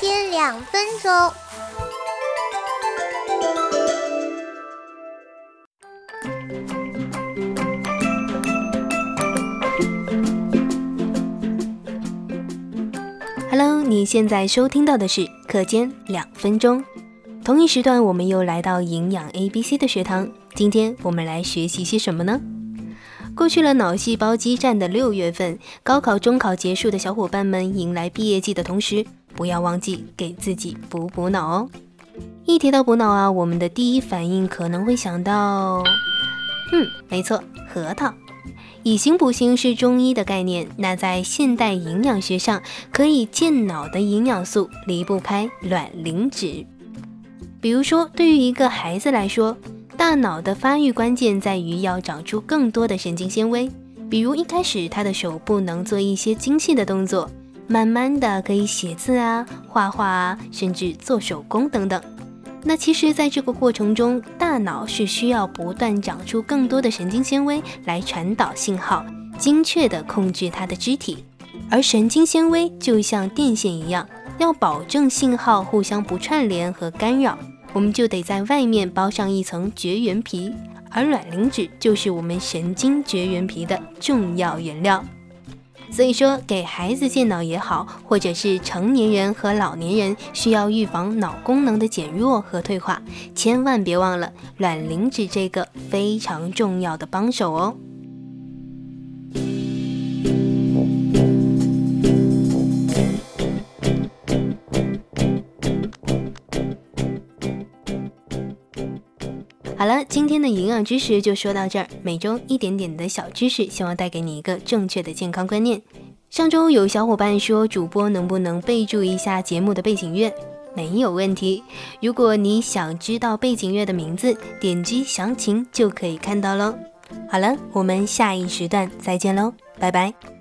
间两分钟。Hello，你现在收听到的是课间两分钟。同一时段，我们又来到营养 A B C 的学堂。今天我们来学习些什么呢？过去了脑细胞激战的六月份，高考、中考结束的小伙伴们迎来毕业季的同时，不要忘记给自己补补脑哦。一提到补脑啊，我们的第一反应可能会想到，嗯，没错，核桃。以形补形是中医的概念，那在现代营养学上，可以健脑的营养素离不开卵磷脂。比如说，对于一个孩子来说，大脑的发育关键在于要长出更多的神经纤维。比如一开始他的手不能做一些精细的动作，慢慢的可以写字啊、画画啊，甚至做手工等等。那其实，在这个过程中，大脑是需要不断长出更多的神经纤维来传导信号，精确地控制它的肢体。而神经纤维就像电线一样，要保证信号互相不串联和干扰，我们就得在外面包上一层绝缘皮。而卵磷脂就是我们神经绝缘皮的重要原料。所以说，给孩子健脑也好，或者是成年人和老年人需要预防脑功能的减弱和退化，千万别忘了卵磷脂这个非常重要的帮手哦。好了，今天的营养知识就说到这儿。每周一点点的小知识，希望带给你一个正确的健康观念。上周有小伙伴说，主播能不能备注一下节目的背景乐？没有问题。如果你想知道背景乐的名字，点击详情就可以看到喽。好了，我们下一时段再见喽，拜拜。